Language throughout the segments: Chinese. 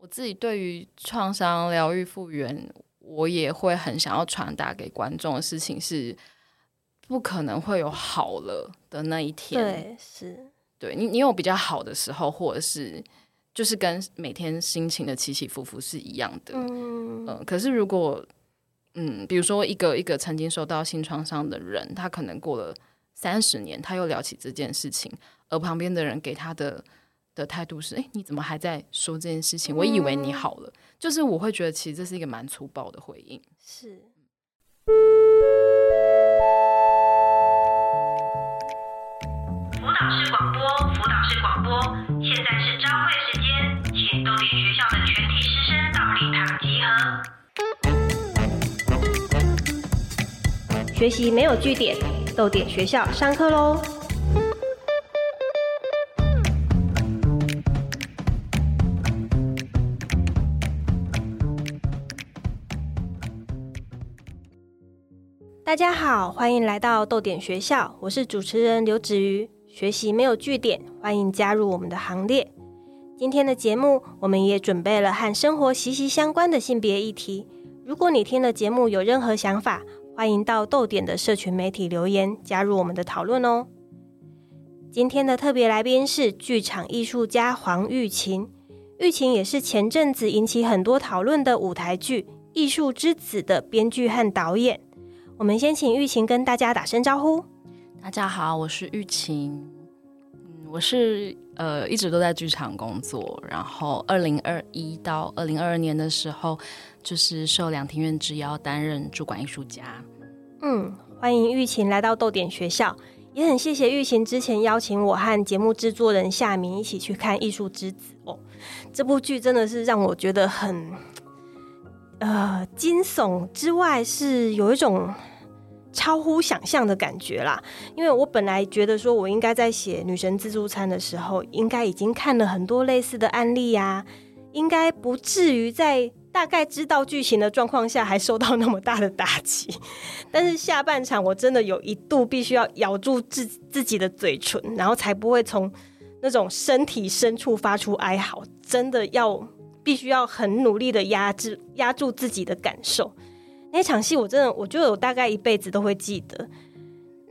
我自己对于创伤疗愈复原，我也会很想要传达给观众的事情是，不可能会有好了的那一天。对，是对你，你有比较好的时候，或者是就是跟每天心情的起起伏伏是一样的。嗯嗯，可是如果嗯，比如说一个一个曾经受到性创伤的人，他可能过了三十年，他又聊起这件事情，而旁边的人给他的的态度是：哎，你怎么还在说这件事情？我以为你好了。就是我会觉得，其实这是一个蛮粗暴的回应。是。辅导室广播，辅导室广播，现在是朝会时间，请豆点学校的全体师生到礼堂集合。学习没有据点，豆点学校上课喽！大家好，欢迎来到豆点学校，我是主持人刘子瑜。学习没有据点，欢迎加入我们的行列。今天的节目，我们也准备了和生活息息相关的性别议题。如果你听了节目有任何想法，欢迎到豆点的社群媒体留言，加入我们的讨论哦。今天的特别来宾是剧场艺术家黄玉琴，玉琴也是前阵子引起很多讨论的舞台剧《艺术之子》的编剧和导演。我们先请玉琴跟大家打声招呼。大家好，我是玉琴。嗯，我是呃一直都在剧场工作，然后二零二一到二零二二年的时候，就是受两庭院之邀担任主管艺术家。嗯，欢迎玉琴来到豆点学校，也很谢谢玉琴之前邀请我和节目制作人夏明一起去看《艺术之子》哦。这部剧真的是让我觉得很呃惊悚之外，是有一种。超乎想象的感觉啦！因为我本来觉得说，我应该在写女神自助餐的时候，应该已经看了很多类似的案例呀，应该不至于在大概知道剧情的状况下还受到那么大的打击。但是下半场我真的有一度必须要咬住自自己的嘴唇，然后才不会从那种身体深处发出哀嚎，真的要必须要很努力的压制压住自己的感受。那场戏我真的，我就有大概一辈子都会记得。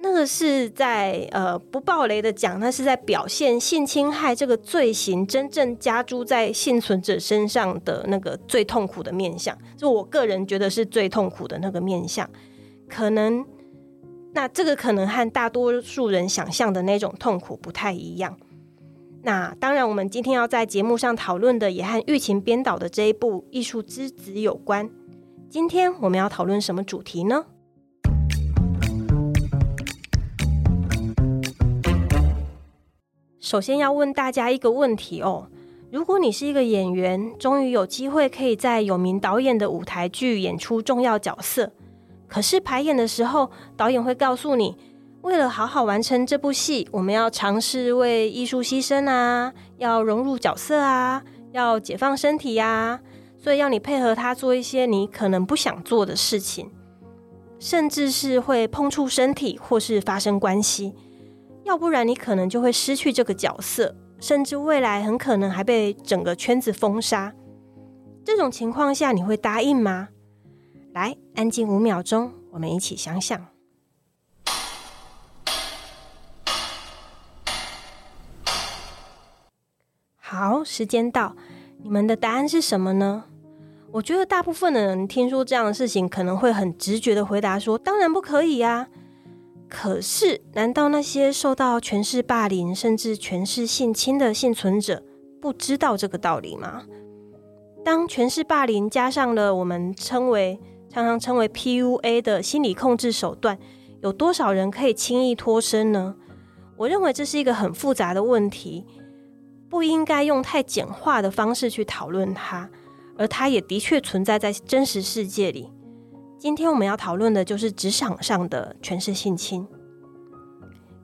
那个是在呃不暴雷的讲，那是在表现性侵害这个罪行真正加诸在幸存者身上的那个最痛苦的面相，就我个人觉得是最痛苦的那个面相。可能那这个可能和大多数人想象的那种痛苦不太一样。那当然，我们今天要在节目上讨论的，也和玉琴编导的这一部《艺术之子》有关。今天我们要讨论什么主题呢？首先要问大家一个问题哦：如果你是一个演员，终于有机会可以在有名导演的舞台剧演出重要角色，可是排演的时候，导演会告诉你，为了好好完成这部戏，我们要尝试为艺术牺牲啊，要融入角色啊，要解放身体呀。所以要你配合他做一些你可能不想做的事情，甚至是会碰触身体或是发生关系，要不然你可能就会失去这个角色，甚至未来很可能还被整个圈子封杀。这种情况下你会答应吗？来，安静五秒钟，我们一起想想。好，时间到。你们的答案是什么呢？我觉得大部分的人听说这样的事情，可能会很直觉的回答说：“当然不可以呀。”可是，难道那些受到权势霸凌甚至权势性侵的幸存者不知道这个道理吗？当权势霸凌加上了我们称为常常称为 PUA 的心理控制手段，有多少人可以轻易脱身呢？我认为这是一个很复杂的问题。不应该用太简化的方式去讨论它，而它也的确存在在真实世界里。今天我们要讨论的就是职场上的权势性侵。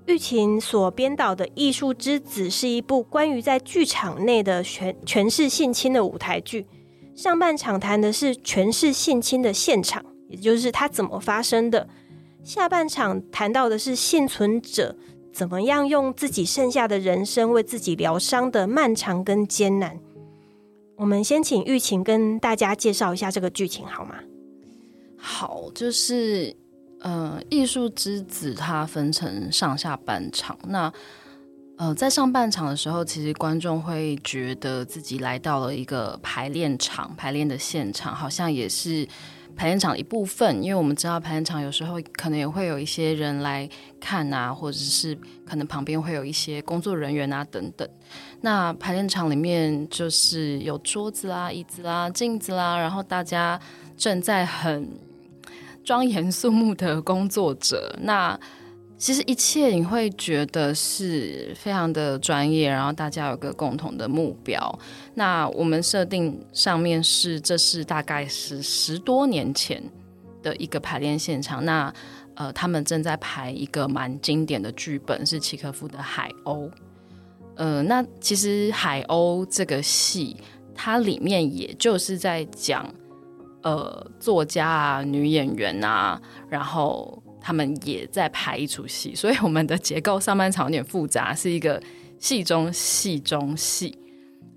玉琴所编导的《艺术之子》是一部关于在剧场内的权权势性侵的舞台剧。上半场谈的是权势性侵的现场，也就是它怎么发生的；下半场谈到的是幸存者。怎么样用自己剩下的人生为自己疗伤的漫长跟艰难？我们先请玉琴跟大家介绍一下这个剧情好吗？好，就是呃，艺术之子它分成上下半场。那呃，在上半场的时候，其实观众会觉得自己来到了一个排练场，排练的现场，好像也是排练场的一部分。因为我们知道排练场有时候可能也会有一些人来看啊，或者是可能旁边会有一些工作人员啊等等。那排练场里面就是有桌子啦、椅子啦、镜子啦，然后大家正在很庄严肃穆的工作着。那其实一切你会觉得是非常的专业，然后大家有个共同的目标。那我们设定上面是，这是大概是十多年前的一个排练现场。那呃，他们正在排一个蛮经典的剧本，是契诃夫的《海鸥》。呃，那其实《海鸥》这个戏，它里面也就是在讲呃作家啊、女演员啊，然后。他们也在排一出戏，所以我们的结构上半场有点复杂，是一个戏中戏中戏。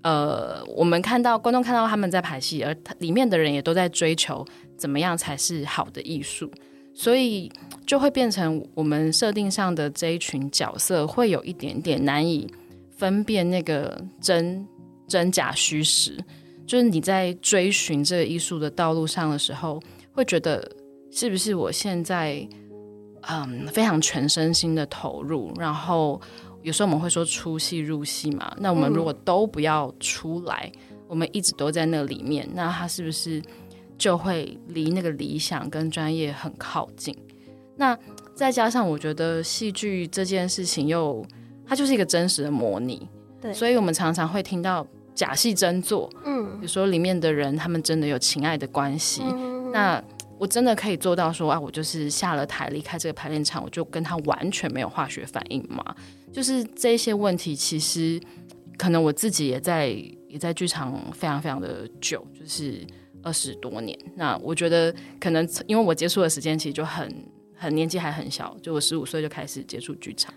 呃，我们看到观众看到他们在排戏，而里面的人也都在追求怎么样才是好的艺术，所以就会变成我们设定上的这一群角色会有一点点难以分辨那个真真假虚实。就是你在追寻这个艺术的道路上的时候，会觉得是不是我现在。嗯，非常全身心的投入，然后有时候我们会说出戏入戏嘛。那我们如果都不要出来，我们一直都在那里面，那他是不是就会离那个理想跟专业很靠近？那再加上我觉得戏剧这件事情又它就是一个真实的模拟，对，所以我们常常会听到假戏真做。嗯，比如说里面的人他们真的有情爱的关系，那。我真的可以做到说啊，我就是下了台离开这个排练场，我就跟他完全没有化学反应吗？就是这些问题，其实可能我自己也在也在剧场非常非常的久，就是二十多年。那我觉得可能因为我接触的时间其实就很很年纪还很小，就我十五岁就开始接触剧场，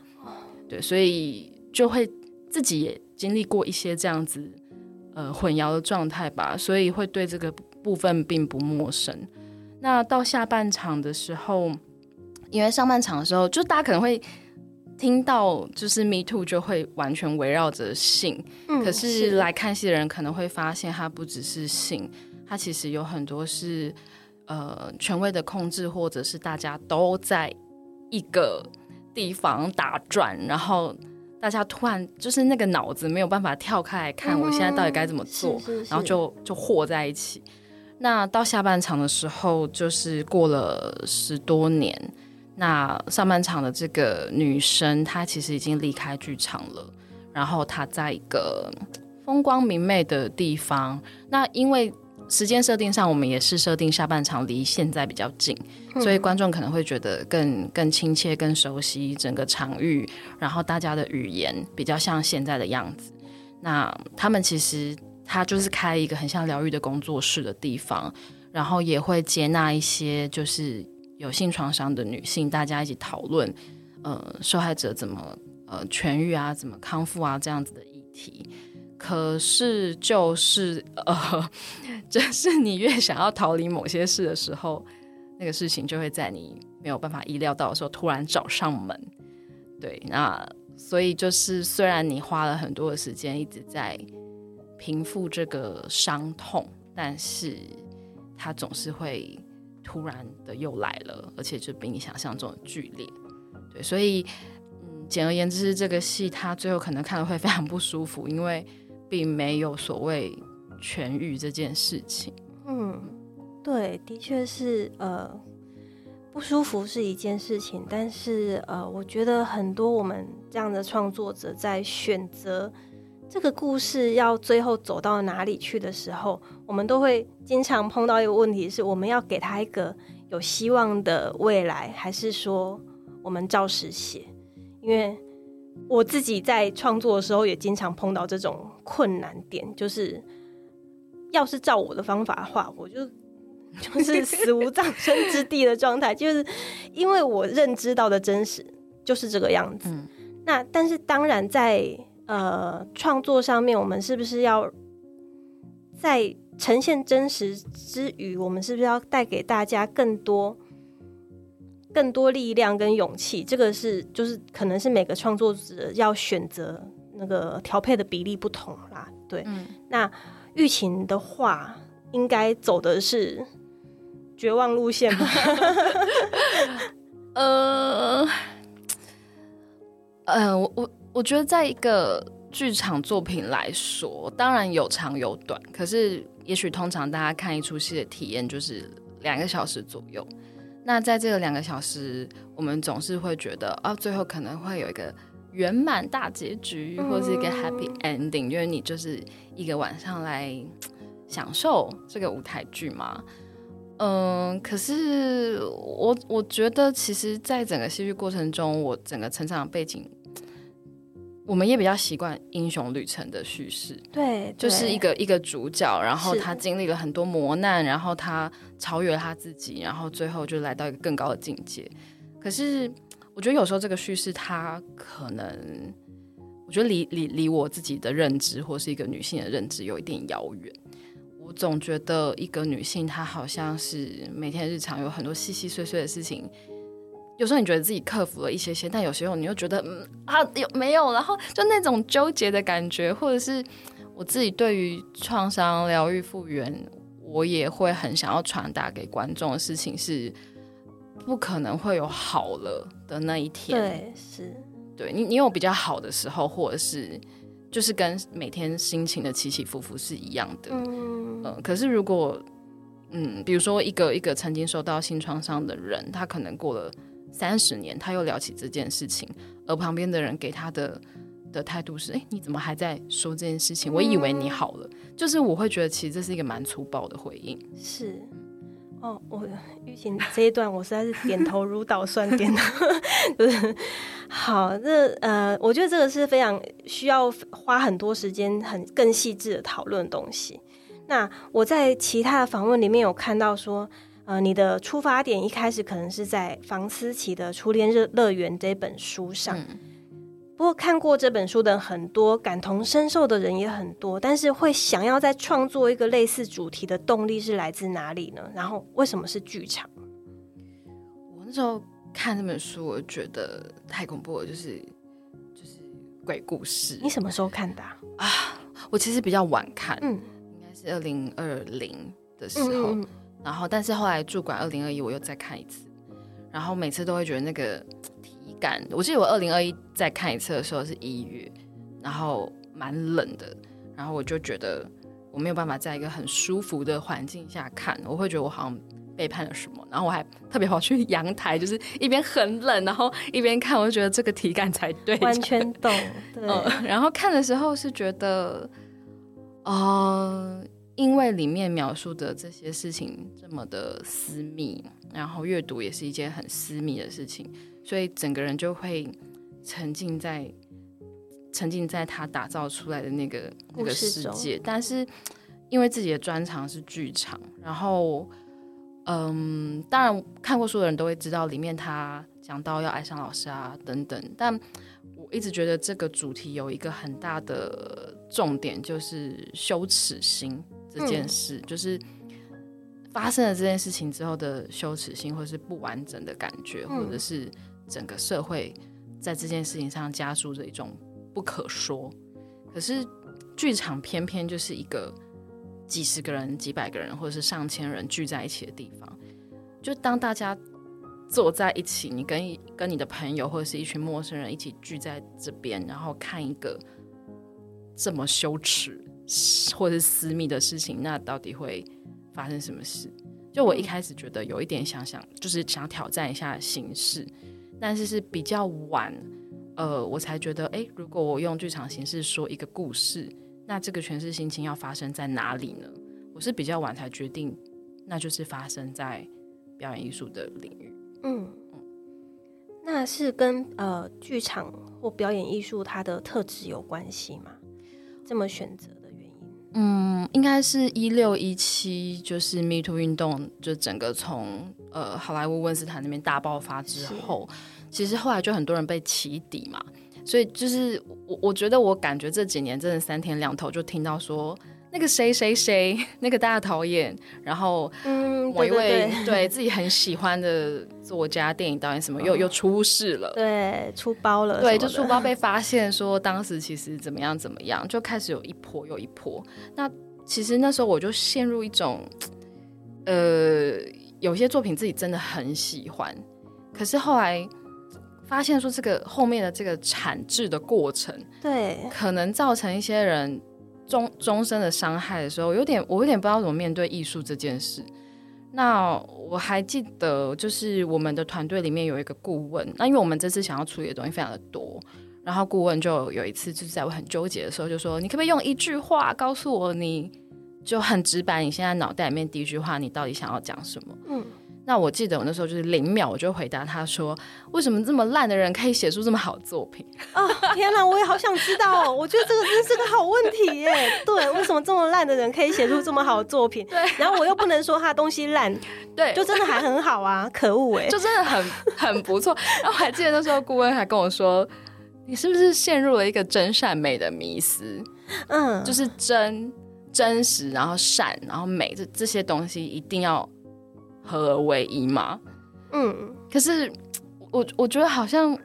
对，所以就会自己也经历过一些这样子呃混淆的状态吧，所以会对这个部分并不陌生。那到下半场的时候，因为上半场的时候，就大家可能会听到，就是 Me Too 就会完全围绕着性。嗯，可是来看戏的人可能会发现，它不只是性，它其实有很多是呃权威的控制，或者是大家都在一个地方打转，然后大家突然就是那个脑子没有办法跳开来看，我现在到底该怎么做，然后就就和在一起。那到下半场的时候，就是过了十多年。那上半场的这个女生，她其实已经离开剧场了。然后她在一个风光明媚的地方。那因为时间设定上，我们也是设定下半场离现在比较近，所以观众可能会觉得更更亲切、更熟悉整个场域。然后大家的语言比较像现在的样子。那他们其实。他就是开一个很像疗愈的工作室的地方，然后也会接纳一些就是有性创伤的女性，大家一起讨论，呃，受害者怎么呃痊愈啊，怎么康复啊这样子的议题。可是就是呃，就是你越想要逃离某些事的时候，那个事情就会在你没有办法意料到的时候突然找上门。对，那所以就是虽然你花了很多的时间一直在。平复这个伤痛，但是它总是会突然的又来了，而且就比你想象中的剧烈。对，所以，嗯，简而言之，这个戏它最后可能看了会非常不舒服，因为并没有所谓痊愈这件事情。嗯，对，的确是，呃，不舒服是一件事情，但是，呃，我觉得很多我们这样的创作者在选择。这个故事要最后走到哪里去的时候，我们都会经常碰到一个问题：是我们要给他一个有希望的未来，还是说我们照实写？因为我自己在创作的时候也经常碰到这种困难点，就是要是照我的方法的话，我就 就是死无葬身之地的状态，就是因为我认知到的真实就是这个样子。那但是当然在。呃，创作上面，我们是不是要在呈现真实之余，我们是不是要带给大家更多、更多力量跟勇气？这个是就是可能是每个创作者要选择那个调配的比例不同啦。对，嗯那玉琴的话，应该走的是绝望路线吗？呃，呃，我我我觉得，在一个剧场作品来说，当然有长有短，可是也许通常大家看一出戏的体验就是两个小时左右。那在这个两个小时，我们总是会觉得，啊，最后可能会有一个圆满大结局，或者是一个 happy ending，因为你就是一个晚上来享受这个舞台剧嘛。嗯，可是我我觉得，其实，在整个戏剧过程中，我整个成长背景，我们也比较习惯英雄旅程的叙事，对，就是一个一个主角，然后他经历了很多磨难，然后他超越了他自己，然后最后就来到一个更高的境界。可是，我觉得有时候这个叙事，它可能，我觉得离离离我自己的认知，或是一个女性的认知，有一点遥远。我总觉得一个女性，她好像是每天日常有很多细细碎碎的事情。有时候你觉得自己克服了一些些，但有时候你又觉得，嗯啊，有没有？然后就那种纠结的感觉，或者是我自己对于创伤疗愈复原，我也会很想要传达给观众的事情是，不可能会有好了的那一天。对是。对你，你有比较好的时候，或者是就是跟每天心情的起起伏伏是一样的。嗯，呃，可是如果嗯，比如说一个一个曾经受到性创伤的人，他可能过了三十年，他又聊起这件事情，而旁边的人给他的的态度是：哎，你怎么还在说这件事情？我以为你好了。就是我会觉得，其实这是一个蛮粗暴的回应。是。哦，我玉琴这一段我实在是点头如捣蒜，点头就是好。这呃，我觉得这个是非常需要花很多时间、很更细致的讨论的东西。那我在其他的访问里面有看到说，呃，你的出发点一开始可能是在房思琪的《初恋乐乐园》这本书上。嗯不过看过这本书的很多，感同身受的人也很多，但是会想要再创作一个类似主题的动力是来自哪里呢？然后为什么是剧场？我那时候看这本书，我觉得太恐怖了，就是就是鬼故事。你什么时候看的、啊？我其实比较晚看，嗯应该是二零二零的时嗯候。嗯嗯然后，但是后来驻馆二零二一我又再看一次，然后每次都会觉得那个体感，我记得我二零二一再看一次的时候是一月，然后蛮冷的，然后我就觉得我没有办法在一个很舒服的环境下看，我会觉得我好像背叛了什么，然后我还特别跑去阳台，就是一边很冷，然后一边看，我就觉得这个体感才对，完全懂。对，嗯，然后看的时候是觉得，呃，因为里面描述的这些事情这么的私密，然后阅读也是一件很私密的事情，所以整个人就会沉浸在沉浸在他打造出来的那个那个世界。但是因为自己的专长是剧场，然后嗯，当然看过书的人都会知道，里面他讲到要爱上老师啊等等，但我一直觉得这个主题有一个很大的重点，就是羞耻心这件事，就是发生了这件事情之后的羞耻心，或是不完整的感觉，嗯或者是整个社会在这件事情上加注着一种不可说。可是剧场偏偏就是一个几十个人、几百个人，或者是上千人聚在一起的地方。就当大家坐在一起，你跟一跟你的朋友或者是一群陌生人一起聚在这边，然后看一个这么羞耻或者私密的事情，那到底会发生什么事？就我一开始觉得有一点想想，就是想挑战一下形式，但是是比较晚，呃，我才觉得，哎，如果我用剧场形式说一个故事，那这个诠释心情要发生在哪里呢？我是比较晚才决定，那就是发生在表演艺术的领域。嗯，那是跟呃剧场或表演艺术它的特质有关系吗？这么选择？嗯，应该是一六一七，就是 Me Too 运动，就整个从呃好莱坞温斯坦那边大爆发之后，其实后来就很多人被起底嘛，所以就是我我觉得我感觉这几年真的三天两头就听到说那个谁谁谁，那个大导演，然后嗯，某一位对自己很喜欢的作家、电影导演什么又又出事了。对对出包了对，就出包 被发现说当时其实怎么样怎么样，就开始有一波又一波。那其实那时候我就陷入一种，呃，有些作品自己真的很喜欢，可是后来发现说这个后面的这个产制的过程，对，可能造成一些人终终身的伤害的时候，有点我有点不知道怎么面对艺术这件事。那我还记得，就是我们的团队里面有一个顾问，那因为我们这次想要处理的东西非常的多，然后顾问就有一次就是在我很纠结的时候，就说：“你可不可以用一句话告诉我，你就很直白，你现在脑袋里面第一句话，你到底想要讲什么？”嗯，那我记得我那时候就是零秒，我就回答他说：“为什么这么烂的人可以写出这么好的作品？”哦，天哪，我也好想知道哦。我觉得这个真是个好问题耶。对，为什么这么烂的人可以写出这么好的作品？对，然后我又不能说他东西烂，对，就真的还很好啊，可恶哎。就真的很很不错。然后我还记得那时候顾问还跟我说：“你是不是陷入了一个真善美的迷思？嗯，就是真真实，然后善，然后美，这这些东西一定要合而为一嘛？嗯，可是我我觉得好像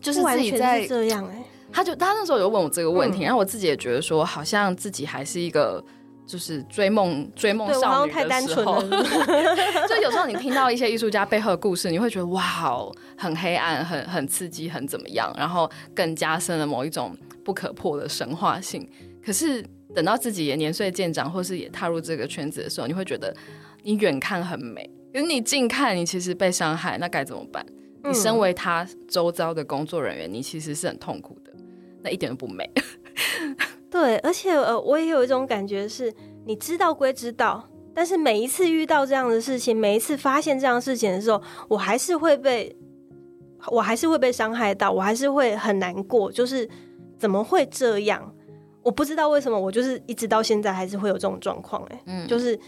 就是自己在是这样哎。他就他那时候有问我这个问题，嗯然后我自己也觉得说，好像自己还是一个就是追梦追梦少女的时候，就有时候你听到一些艺术家背后的故事，你会觉得哇，哦，很黑暗，很很刺激，很怎么样，然后更加深了某一种不可破的神话性。可是等到自己也年岁渐长，或是也踏入这个圈子的时候，你会觉得你远看很美，可是你近看你其实被伤害，那该怎么办？你身为他周遭的工作人员，你其实是很痛苦的，那一点都不美。对，而且呃，我也有一种感觉是，你知道归知道，但是每一次遇到这样的事情，每一次发现这样的事情的时候，我还是会被，我还是会被伤害到，我还是会很难过，就是怎么会这样？我不知道为什么，我就是一直到现在还是会有这种状况，哎，嗯，就是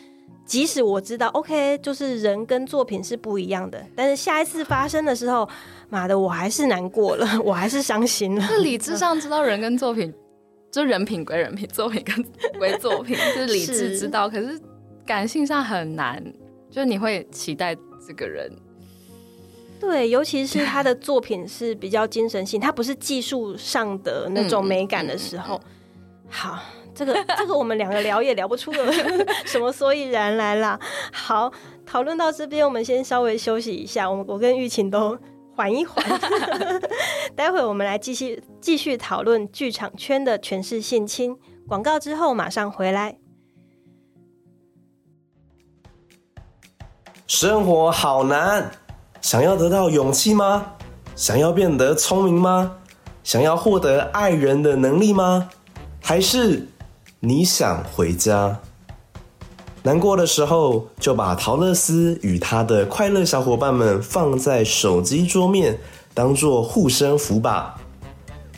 即使我知道，OK，就是人跟作品是不一样的，但是下一次发生的时候，妈的，我还是难过了，我还是伤心了。是理智上知道人跟作品，就人品归人品，作品跟归作品，就是 理智知道，可是感性上很难，就是你会期待这个人，对，尤其是他的作品是比较精神性，他不是技术上的那种美感的时候。好，这个 这个我们两个聊也聊不出个 什么所以然来啦。好，讨论到这边，我们先稍微休息一下，我们我跟玉琴都缓一缓，待会我们来继续继续讨论剧场圈的全是性侵。广告之后马上回来。生活好难，想要得到勇气吗？想要变得聪明吗？想要获得爱人的能力吗？还是你想回家？难过的时候，就把陶乐斯与他的快乐小伙伴们放在手机桌面，当做护身符吧。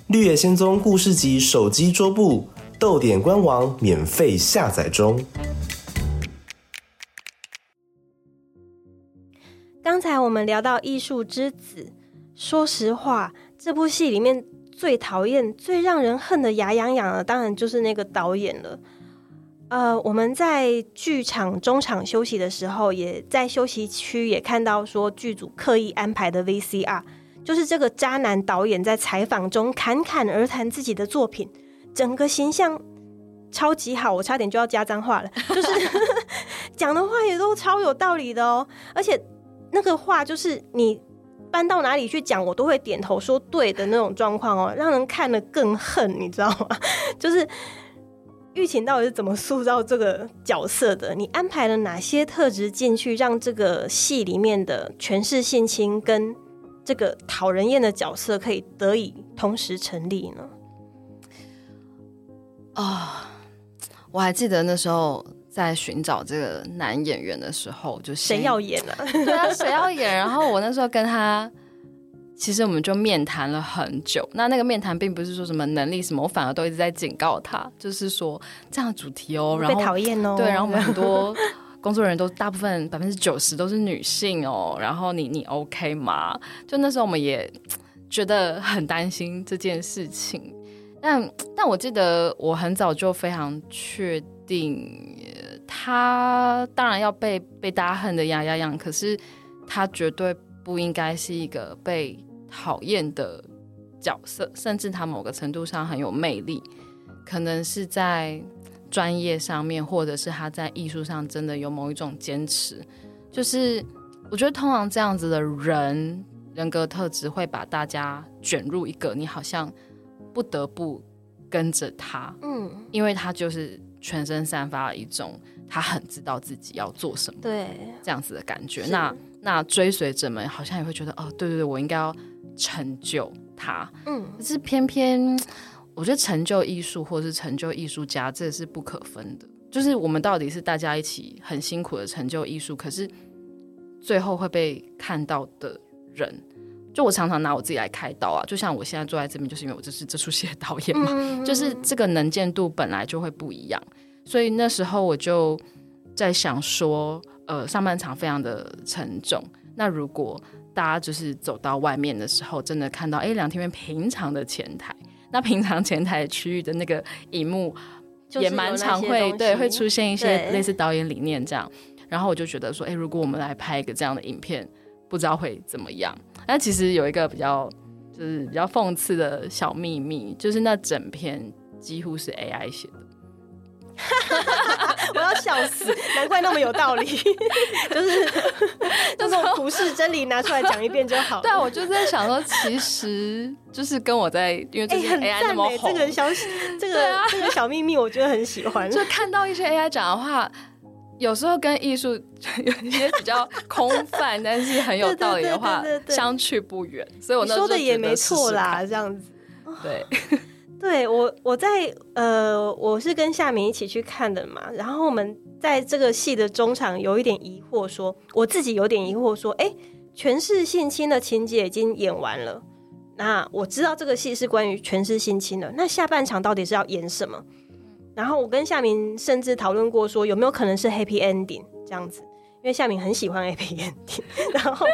绿野仙踪故事集手机桌布，豆点官网免费下载中。刚才我们聊到《艺术之子》，说实话，这部戏里面最讨厌、最让人恨得牙痒痒的，当然就是那个导演了。呃，我们在剧场中场休息的时候，也在休息区也看到说剧组刻意安排的 VCR，就是这个渣男导演在采访中侃侃而谈自己的作品，整个形象超级好，我差点就要加脏话了，就是 讲的话也都超有道理的哦，而且。那个话就是你搬到哪里去讲，我都会点头说对的那种状况哦，让人看了更恨，你知道吗？就是玉琴到底是怎么塑造这个角色的？你安排了哪些特质进去，让这个戏里面的诠释性侵跟这个讨人厌的角色可以得以同时成立呢？啊、我还记得那时候在寻找这个男演员的时候，就谁要演啊？对啊，谁要演？然后我那时候跟他，其实我们就面谈了很久。那那个面谈并不是说什么能力什么，我反而都一直在警告他，就是说这样的主题哦，然被后讨厌哦。对，然后我们很多 工作人员都大部分百分之九十都是女性哦，然后你你 OK 吗？就那时候我们也觉得很担心这件事情。但但我记得我很早就非常确定，呃他当然要被被大家恨得牙痒痒，可是他绝对不应该是一个被讨厌的角色，甚至他某个程度上很有魅力，可能是在专业上面，或者是他在艺术上真的有某一种坚持。就是我觉得通常这样子的人人格特质会把大家卷入一个你好像不得不跟着他，嗯，因为他就是全身散发一种他很知道自己要做什么对，这样子的感觉。那那追随者们好像也会觉得，哦，对对对，我应该要成就他。嗯，可是偏偏我觉得成就艺术或是成就艺术家，这是不可分的。就是我们到底是大家一起很辛苦的成就艺术，可是最后会被看到的人，就我常常拿我自己来开刀啊。就像我现在坐在这边，就是因为我这是这出戏的导演嘛，嗯就是这个能见度本来就会不一样，所以那时候我就在想说，呃，上半场非常的沉重，那如果大家就是走到外面的时候，真的看到哎两天平常的前台，那平常前台区域的那个荧幕也蛮常会对会出现一些类似导演理念这样，然后我就觉得说，哎，如果我们来拍一个这样的影片，不知道会怎么样。但其实有一个比较就是比较讽刺的小秘密，就是那整篇几乎是 AI 写的。我要笑死，难怪那么有道理，就是 那种普世真理拿出来讲一遍就好了。对啊，我就在想说，其实就是跟我在，因为哎、最近很 AI 那赞哎、么红，这个小这个、啊这个小秘密，我觉得很喜欢。就看到一些 AI 讲的话，有时候跟艺术有一些比较空泛，但是很有道理的话相去不远。所以我你那时候说的也没错啦，这样子。对，对我，我在呃，我是跟夏明一起去看的嘛。然后我们在这个戏的中场有一点疑惑说我自己有点疑惑说，哎，全是性侵的情节已经演完了，那我知道这个戏是关于全是性侵的，那下半场到底是要演什么？然后我跟夏明甚至讨论过说，有没有可能是 happy ending 这样子，因为夏明很喜欢 happy ending，然后。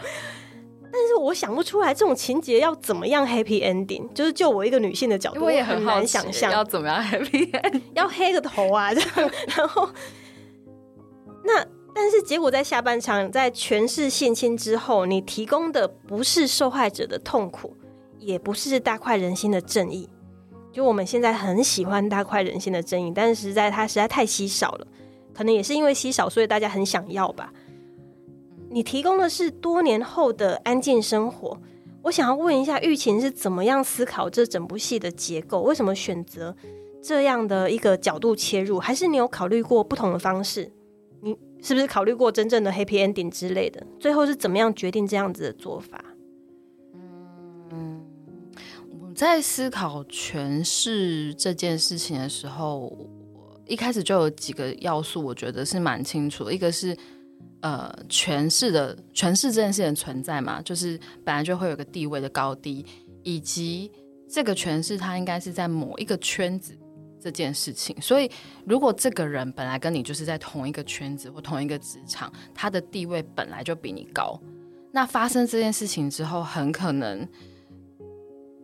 但是我想不出来这种情节要怎么样 happy ending，就是就我一个女性的角度，我也很难想象要怎么样 happy ending，。要黑个头啊，这样，然后那但是结果在下半场，在诠释性侵之后，你提供的不是受害者的痛苦，也不是大快人心的正义。就我们现在很喜欢大快人心的正义，但是实在它实在太稀少了，可能也是因为稀少，所以大家很想要吧。你提供的是多年后的安静生活。我想要问一下，玉琴是怎么样思考这整部戏的结构？为什么选择这样的一个角度切入？还是你有考虑过不同的方式？你是不是考虑过真正的 happy ending 之类的？最后是怎么样决定这样子的做法？嗯我在思考诠释这件事情的时候，我一开始就有几个要素，我觉得是蛮清楚的。一个是呃权势的权势这件事情的存在嘛，就是本来就会有个地位的高低，以及这个权势它应该是在某一个圈子这件事情。所以，如果这个人本来跟你就是在同一个圈子或同一个职场，他的地位本来就比你高，那发生这件事情之后，很可能。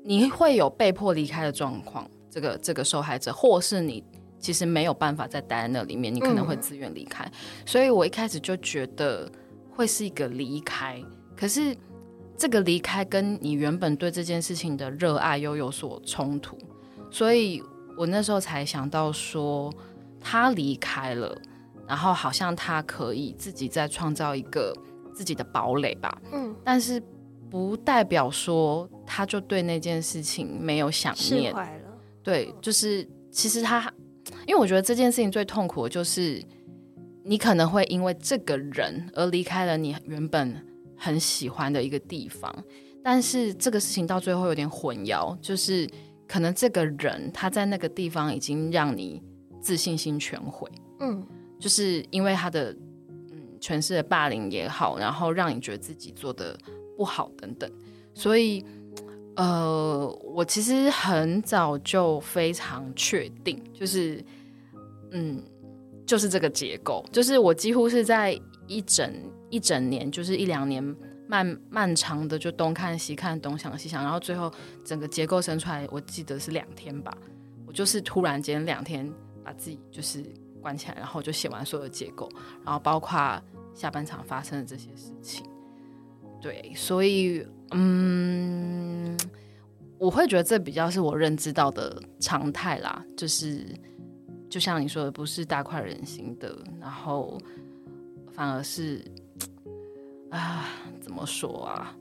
你会有被迫离开的状况，这个这个受害者，或是你其实没有办法再待在那里面，你可能会自愿离开。所以我一开始就觉得会是一个离开，可是这个离开跟你原本对这件事情的热爱又有所冲突，所以我那时候才想到说，他离开了，然后好像他可以自己再创造一个自己的堡垒吧，嗯，但是。不代表说他就对那件事情没有想释念。对，就是其实他，因为我觉得这件事情最痛苦的就是你可能会因为这个人而离开了你原本很喜欢的一个地方，但是这个事情到最后有点混淆，就是可能这个人他在那个地方已经让你自信心全毁，嗯，就是因为他的嗯诠释的霸凌也好，然后让你觉得自己做的。不好等等，所以呃，我其实很早就非常确定，就是嗯，就是这个结构，就是我几乎是在一整一整年，就是一两年漫漫长的就东看西看，东想西想，然后最后整个结构生出来，我记得是两天吧，我就是突然间两天把自己就是关起来，然后就写完所有结构，然后包括下半场发生的这些事情。对，所以嗯，我会觉得这比较是我认知到的常态啦，就是就像你说的，不是大快人心的，然后反而是啊，怎么说啊？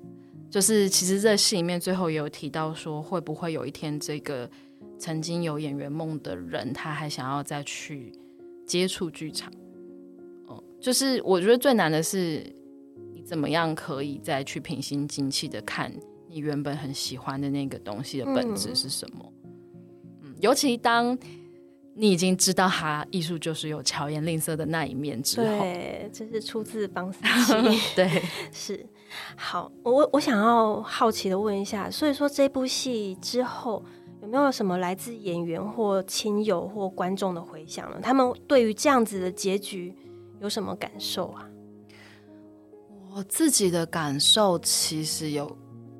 就是其实这戏里面最后也有提到说，会不会有一天这个曾经有演员梦的人，他还想要再去接触剧场？哦，就是我觉得最难的是，你怎么样可以再去平心静气的看你原本很喜欢的那个东西的本质是什么？嗯，尤其当你已经知道他艺术就是有巧言令色的那一面之后，对，这是出自邦斯基。对，是。好，我我想要好奇的问一下，所以说这部戏之后有没有什么来自演员或亲友或观众的回响呢？他们对于这样子的结局有什么感受啊？我自己的感受其实有，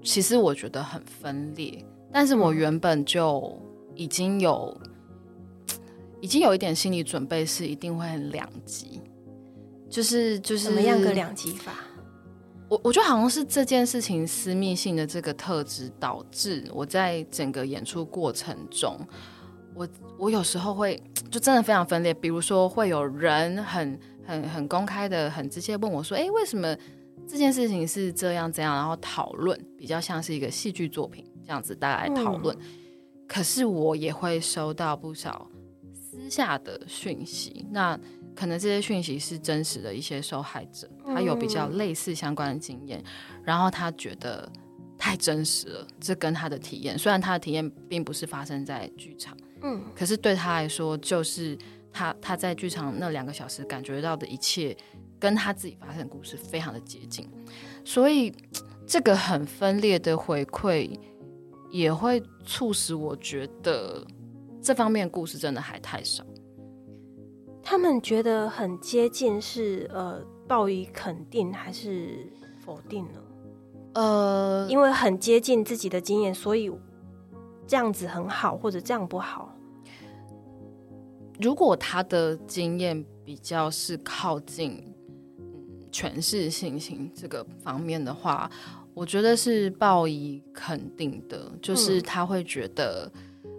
其实我觉得很分裂，但是我原本就已经有，已经有一点心理准备，是一定会很两极，就是就是怎么样个两极法？我我觉得好像是这件事情私密性的这个特质，导致我在整个演出过程中，我我有时候会 就真的非常分裂。比如说，会有人很很很公开的、很直接问我说：“哎，为什么这件事情是这样这样？”然后讨论比较像是一个戏剧作品这样子，大家来讨论。可是我也会收到不少私下的讯息，那。可能这些讯息是真实的一些受害者，他有比较类似相关的经验，然后他觉得太真实了，这跟他的体验，虽然他的体验并不是发生在剧场，嗯，可是对他来说，就是他他在剧场那两个小时感觉到的一切，跟他自己发生的故事非常的接近，所以这个很分裂的回馈，也会促使我觉得这方面故事真的还太少。他们觉得很接近，是呃，报以肯定还是否定呢？呃，因为很接近自己的经验，所以这样子很好，或者这样不好。如果他的经验比较是靠近嗯诠释性情这个方面的话，我觉得是报以肯定的，就是他会觉得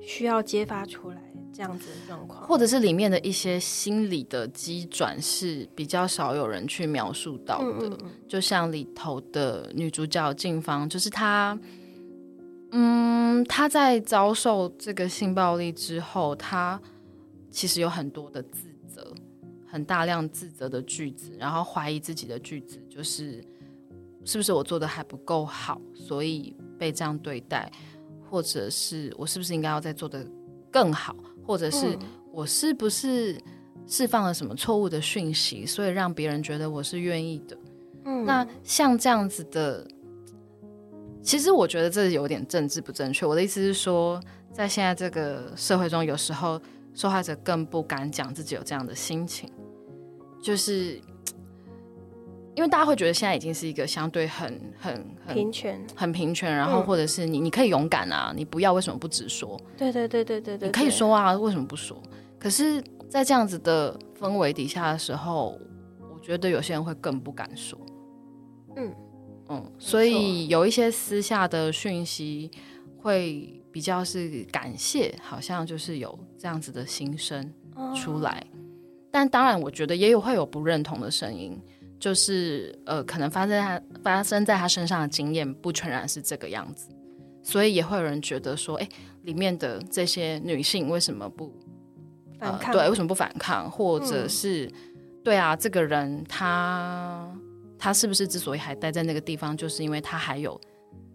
需要揭发出来。这样子的状况，或者是里面的一些心理的机转是比较少有人去描述到的。就像里头的女主角静芳，就是她，嗯，她在遭受这个性暴力之后，她其实有很多的自责，很大量自责的句子，然后怀疑自己的句子，就是是不是我做的还不够好，所以被这样对待，或者是我是不是应该要再做的更好。或者是我是不是释放了什么错误的讯息，所以让别人觉得我是愿意的？嗯，那像这样子的，其实我觉得这有点政治不正确。我的意思是说，在现在这个社会中，有时候受害者更不敢讲自己有这样的心情，就是因为大家会觉得现在已经是一个相对很很很平权、很平权，然后或者是你你可以勇敢啊，你不要为什么不直说？对对对对对对，你可以说啊，为什么不说？可是，在这样子的氛围底下的时候，我觉得有些人会更不敢说。嗯嗯，所以有一些私下的讯息会比较是感谢，好像就是有这样子的心声出来。但当然，我觉得也有会有不认同的声音，就是呃，可能发生在他发生在他身上的经验不全然是这个样子，所以也会有人觉得说，哎，里面的这些女性为什么不？反抗对，为什么不反抗？或者是对啊，这个人他他是不是之所以还待在那个地方，就是因为他还有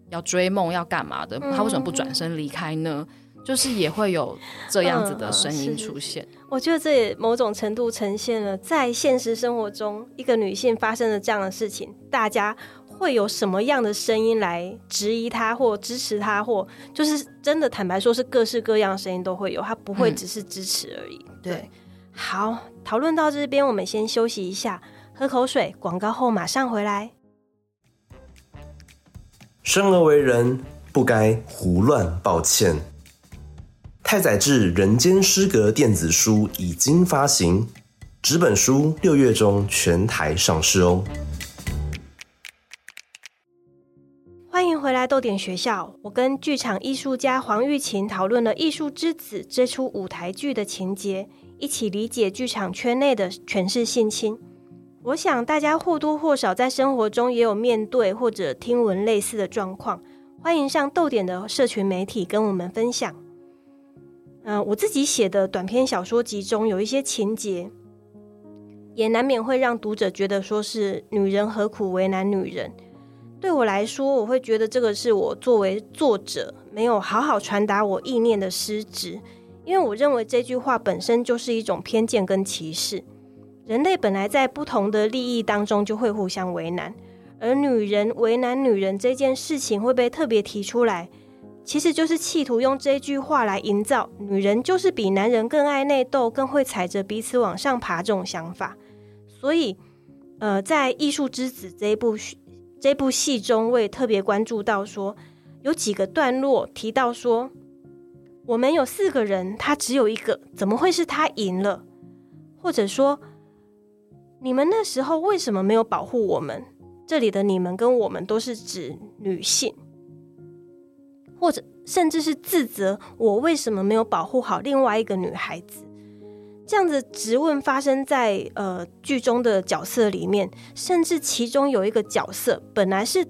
要追梦要干嘛的？他为什么不转身离开呢？就是也会有这样子的声音出现。我觉得这也某种程度呈现了在现实生活中，一个女性发生了这样的事情，大家。会有什么样的声音来质疑她，或支持她，或就是真的坦白说，是各式各样的声音都会有，她不会只是支持而已。对，好，讨论到这边，我们先休息一下，喝口水，广告后马上回来。生而为人，不该胡乱抱歉。太宰治《人间失格》电子书已经发行，纸本书六月中全台上市哦。欢迎回来豆点学校。我跟剧场艺术家黄玉琴讨论了《艺术之子》这出舞台剧的情节，一起理解剧场圈内的权势性侵。我想大家或多或少在生活中也有面对或者听闻类似的状况。欢迎上豆点的社群媒体跟我们分享。嗯、我自己写的短篇小说集中有一些情节，也难免会让读者觉得说是女人何苦为难女人。对我来说，我会觉得这个是我作为作者没有好好传达我意念的失职，因为我认为这句话本身就是一种偏见跟歧视。人类本来在不同的利益当中就会互相为难，而女人为难女人这件事情会被特别提出来，其实就是企图用这句话来营造女人就是比男人更爱内斗、更会踩着彼此往上爬这种想法。所以，呃，在《艺术之子》这一部这部戏中，我也特别关注到说，有几个段落提到说，我们有四个人，他只有一个，怎么会是他赢了？或者说，你们那时候为什么没有保护我们？这里的你们跟我们都是指女性，或者甚至是自责我为什么没有保护好另外一个女孩子。这样子质问发生在呃剧中的角色里面，甚至其中有一个角色本来是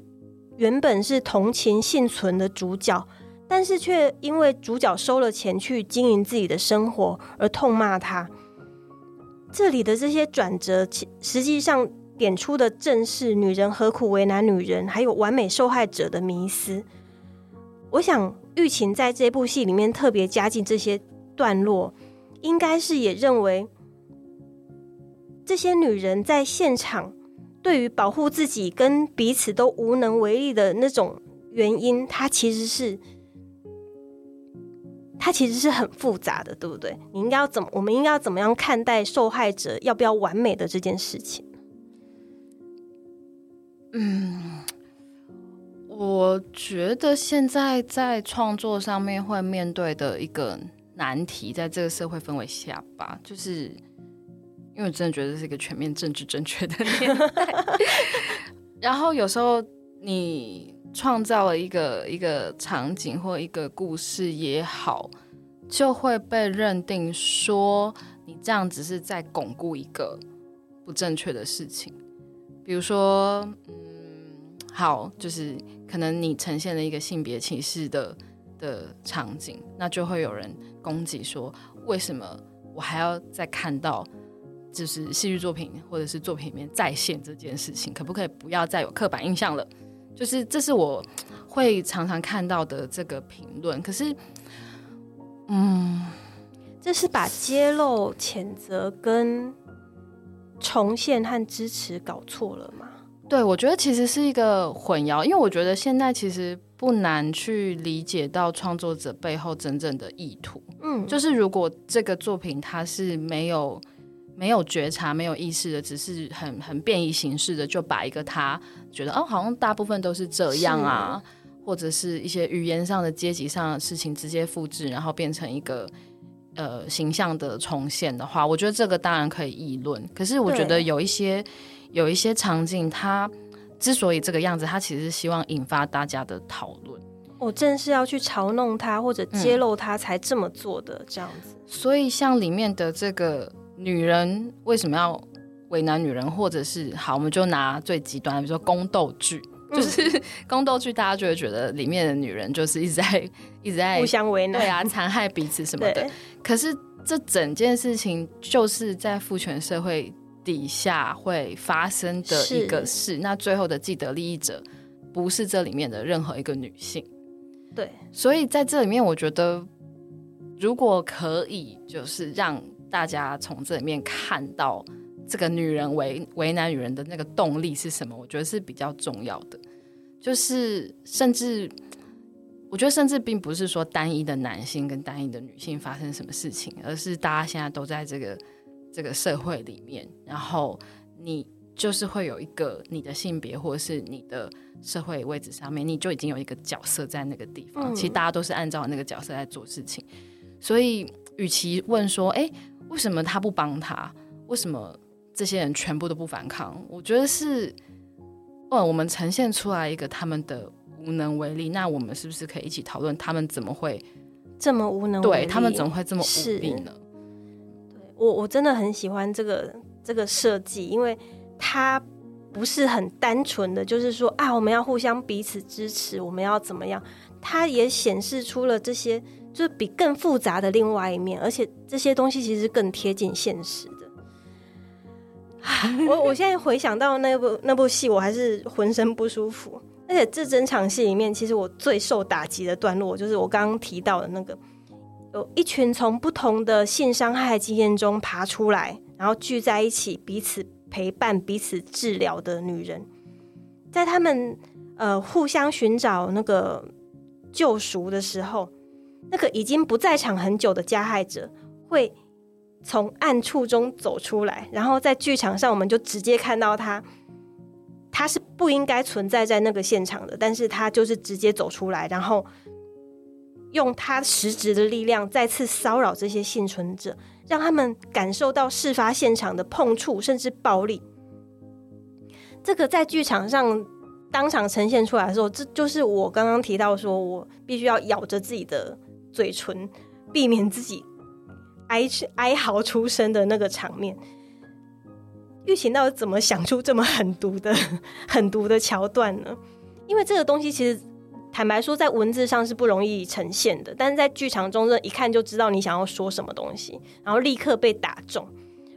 原本是同情幸存的主角，但是却因为主角收了钱去经营自己的生活而痛骂他。这里的这些转折，其实际上点出的正是女人何苦为难女人，还有完美受害者的迷思。我想玉琴在这部戏里面特别加进这些段落。应该是也认为，这些女人在现场对于保护自己跟彼此都无能为力的那种原因，它其实是，它其实是很复杂的，对不对？你应该要怎么？我们应该要怎么样看待受害者要不要完美的这件事情？嗯，我觉得现在在创作上面会面对的一个。难题在这个社会氛围下吧，就是因为我真的觉得这是一个全面政治正确的年代。然后有时候你创造了一个一个场景或一个故事也好，就会被认定说你这样只是在巩固一个不正确的事情。比如说，嗯，好，就是可能你呈现了一个性别歧视的的场景，那就会有人。攻击说：“为什么我还要再看到，就是戏剧作品或者是作品里面再现这件事情？可不可以不要再有刻板印象了？就是这是我会常常看到的这个评论。可是，嗯，这是把揭露、谴责跟重现和支持搞错了吗？对，我觉得其实是一个混淆，因为我觉得现在其实。”不难去理解到创作者背后真正的意图。嗯，就是如果这个作品它是没有没有觉察、没有意识的，只是很很变异形式的，就把一个他觉得哦，好像大部分都是这样啊，或者是一些语言上的、阶级上的事情直接复制，然后变成一个呃形象的重现的话，我觉得这个当然可以议论。可是我觉得有一些有一些场景，它。之所以这个样子，它其实是希望引发大家的讨论。我正是要去嘲弄他或者揭露他才这么做的，这样子。所以，像里面的这个女人为什么要为难女人，或者是好，我们就拿最极端，比如说宫斗剧，就是宫斗剧，大家就会觉得里面的女人就是一直在 一直在互相为难，对啊，残害彼此什么的。可是这整件事情就是在父权社会。底下会发生的一个事，那最后的既得利益者不是这里面的任何一个女性，对，所以在这里面，我觉得如果可以，就是让大家从这里面看到这个女人为为难女人的那个动力是什么，我觉得是比较重要的。就是甚至，我觉得甚至并不是说单一的男性跟单一的女性发生什么事情，而是大家现在都在这个。这个社会里面，然后你就是会有一个你的性别或者是你的社会位置上面，你就已经有一个角色在那个地方。其实大家都是按照那个角色在做事情，所以，与其问说，哎，为什么他不帮他？为什么这些人全部都不反抗？我觉得是，哦，我们呈现出来一个他们的无能为力。那我们是不是可以一起讨论他们怎么会这么无能？对他们怎么会这么无力呢？我，我真的很喜欢这个这个设计，因为它不是很单纯的，就是说啊，我们要互相彼此支持，我们要怎么样？它也显示出了这些。就是比更复杂的另外一面，而且这些东西其实更贴近现实的。我我现在回想到那部那部戏，我还是浑身不舒服。而且这整场戏里面，其实我最受打击的段落，就是我刚刚提到的那个，有一群从不同的性伤害经验中爬出来，然后聚在一起，彼此陪伴、彼此治疗的女人，在他们呃互相寻找那个救赎的时候。那个已经不在场很久的加害者会从暗处中走出来，然后在剧场上，我们就直接看到他，他是不应该存在在那个现场的，但是他就是直接走出来，然后用他实质的力量再次骚扰这些幸存者，让他们感受到事发现场的碰触甚至暴力。这个在剧场上当场呈现出来的时候，这就是我刚刚提到说我必须要咬着自己的。嘴唇，避免自己哀 哀嚎出声的那个场面。玉琴到底怎么想出这么狠毒的 狠毒的桥段呢？因为这个东西其实坦白说，在文字上是不容易呈现的，但是在剧场中，这一看就知道你想要说什么东西，然后立刻被打中。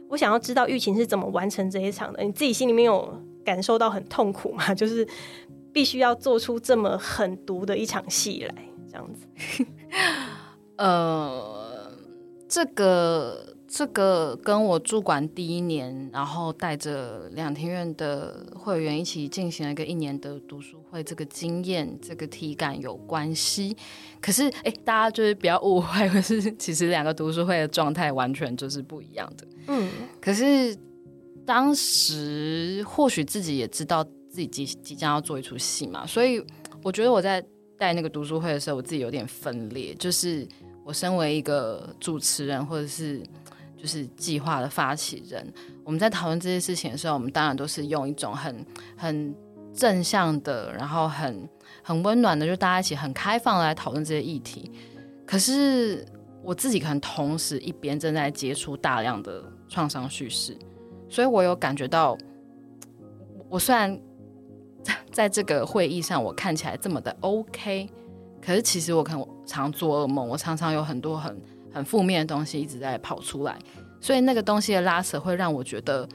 我想要知道玉琴是怎么完成这一场的？你自己心里面有感受到很痛苦吗？就是必须要做出这么狠毒的一场戏来。这样子，呃，这个这个跟我驻馆第一年，然后带着两庭院的会员一起进行了一个一年的读书会，这个经验、这个体感有关系。可是，哎，大家就是不要误会，可是其实两个读书会的状态完全就是不一样的。嗯，可是当时或许自己也知道自己即即将要做一出戏嘛，所以我觉得我在。带那个读书会的时候，我自己有点分裂。就是我身为一个主持人，或者是就是计划的发起人，我们在讨论这些事情的时候，我们当然都是用一种很很正向的，然后很很温暖的，就大家一起很开放来讨论这些议题。可是我自己可能同时一边正在接触大量的创伤叙事，所以我有感觉到，我虽然。在这个会议上，我看起来这么的 OK，可是其实我可能常做噩梦，我常常有很多很很负面的东西一直在跑出来，所以那个东西的拉扯会让我觉得，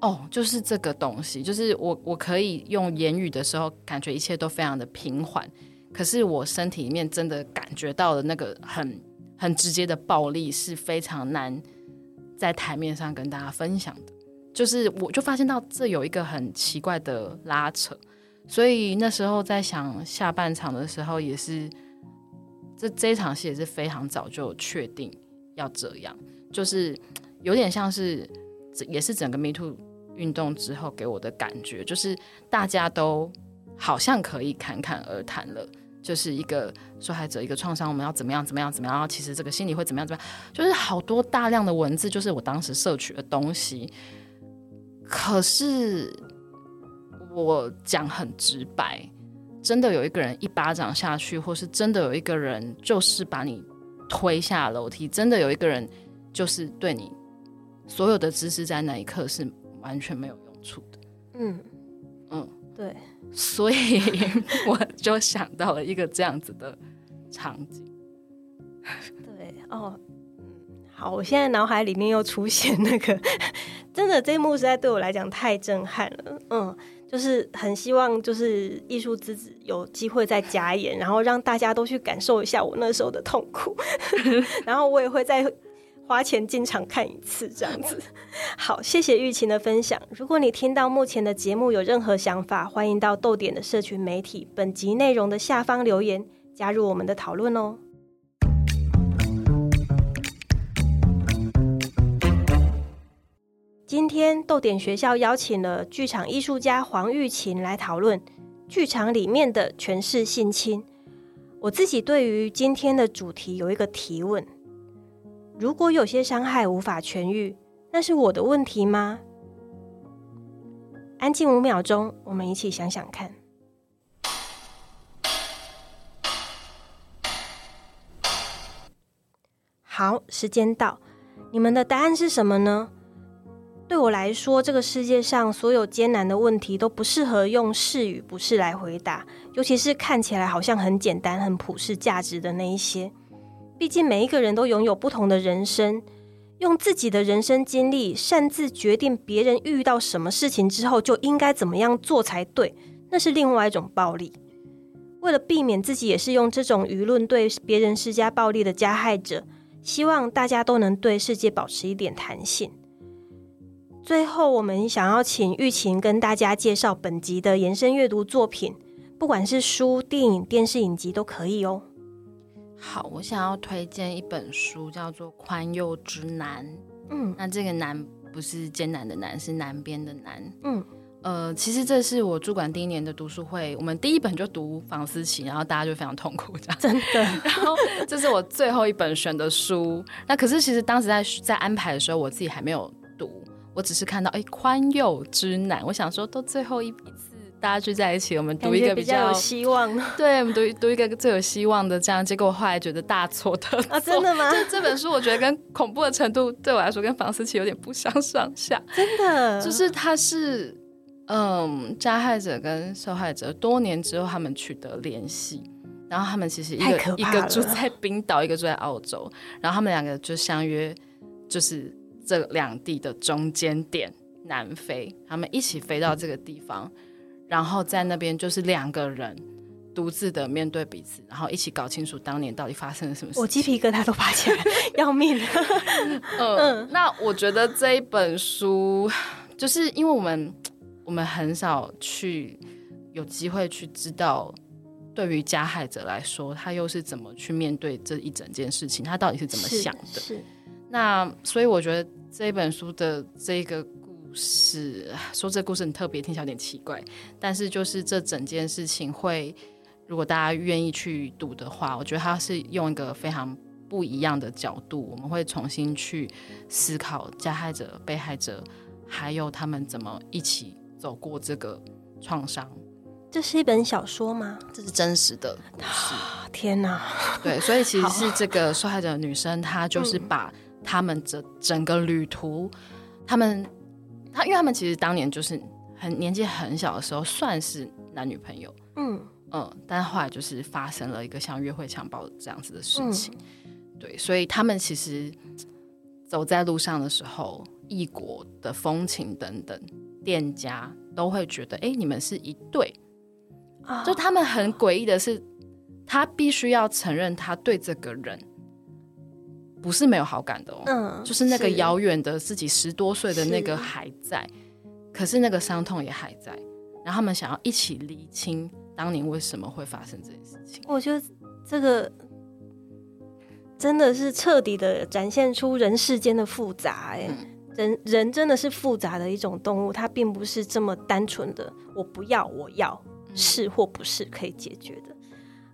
哦，就是这个东西，就是我我可以用言语的时候感觉一切都非常的平缓，可是我身体里面真的感觉到的那个很很直接的暴力是非常难在台面上跟大家分享的。就是我就发现到这有一个很奇怪的拉扯，所以那时候在想下半场的时候，也是这这一场戏也是非常早就确定要这样，就是有点像是也是整个 Me Too 运动之后给我的感觉，就是大家都好像可以侃侃而谈了，就是一个受害者一个创伤，我们要怎么样怎么样怎么样，然后其实这个心理会怎么样怎么样，就是好多大量的文字，就是我当时摄取的东西。可是我讲很直白，真的有一个人一巴掌下去，或是真的有一个人就是把你推下楼梯，真的有一个人就是对你所有的知识在那一刻是完全没有用处的。嗯嗯，对，所以我就想到了一个这样子的场景。对哦。好，我现在脑海里面又出现那个，真的这一幕实在对我来讲太震撼了。嗯，就是很希望就是艺术之子有机会再加演，然后让大家都去感受一下我那时候的痛苦，然后我也会再花钱进场看一次这样子。好，谢谢玉琴的分享。如果你听到目前的节目有任何想法，欢迎到豆点的社群媒体本集内容的下方留言，加入我们的讨论哦。今天豆点学校邀请了剧场艺术家黄玉琴来讨论剧场里面的诠释性侵。我自己对于今天的主题有一个提问，如果有些伤害无法痊愈，那是我的问题吗？安静五秒钟，我们一起想想看。好，时间到，你们的答案是什么呢？对我来说，这个世界上所有艰难的问题都不适合用是与不是来回答，尤其是看起来好像很简单、很普世价值的那一些。毕竟每一个人都拥有不同的人生，用自己的人生经历擅自决定别人遇到什么事情之后就应该怎么样做才对，那是另外一种暴力。为了避免自己也是用这种舆论对别人施加暴力的加害者，希望大家都能对世界保持一点弹性。最后，我们想要请玉琴跟大家介绍本集的延伸阅读作品，不管是书、电影、电视影集都可以哦。好，我想要推荐一本书，叫做《宽宥之南》。嗯，那这个“南”不是艰难的“难”，是南边的“南”。嗯，呃，其实这是我主管第一年的读书会，我们第一本就读房思琪，然后大家就非常痛苦，这样真的。然后这是我最后一本选的书，那可是其实当时在在安排的时候，我自己还没有读。我只是看到哎，宽宥之难，我想说，都最后一一次大家聚在一起，我们读一个比较有希望，对，我们读读一个最有希望的这样。结果我后来觉得大错特错，啊真的吗？就这本书，我觉得跟恐怖的程度对我来说，跟房思琪有点不相上下。真的，就是他是嗯，加害者跟受害者多年之后他们取得联系，然后他们其实一个一个住在冰岛，一个住在澳洲，然后他们两个就相约，就是。这两地的中间点，南非，他们一起飞到这个地方，然后在那边就是两个人独自的面对彼此，然后一起搞清楚当年到底发生了什么事。我鸡皮疙瘩都爬起来，要 命！嗯，那我觉得这一本书，就是因为我们我们很少去有机会去知道，对于加害者来说，他又是怎么去面对这一整件事情，他到底是怎么想的？是。那所以我觉得这一本书的这个故事，说这故事很特别，听起来有点奇怪。但是就是这整件事情会，如果大家愿意去读的话，我觉得它是用一个非常不一样的角度，我们会重新去思考加害者、被害者，还有他们怎么一起走过这个创伤。这是一本小说吗？这是真实的故事。天哪！对，所以其实是这个受害者女生，她就是把。他们这整个旅途，他们他，因为他们其实当年就是很年纪很小的时候，算是男女朋友，嗯。嗯，但后来就是发生了一个像约会强暴这样子的事情，对，所以他们其实走在路上的时候，异国的风情等等，店家都会觉得，哎，你们是一对，就他们很诡异的是，他必须要承认他对这个人。不是没有好感的哦，嗯，就是那个遥远的自己十多岁的那个还在，可是那个伤痛也还在，然后他们想要一起理清当年为什么会发生这件事情。我觉得这个真的是彻底的展现出人世间的复杂，哎，人人真的是复杂的一种动物，它并不是这么单纯的我不要我要是或不是可以解决的。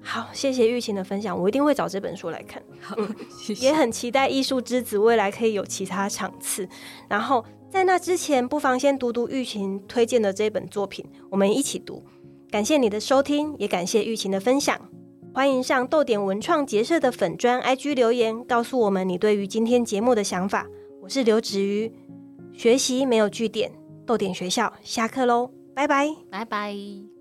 好，谢谢玉琴的分享，我一定会找这本书来看。好，也很期待《艺术之子》未来可以有其他场次。然后在那之前，不妨先读读玉琴推荐的这本作品，我们一起读。感谢你的收听，也感谢玉琴的分享。欢迎上豆点文创结社的粉砖 IG 留言，告诉我们你对于今天节目的想法。我是刘子瑜，学习没有据点，豆点学校下课喽，拜拜，拜拜。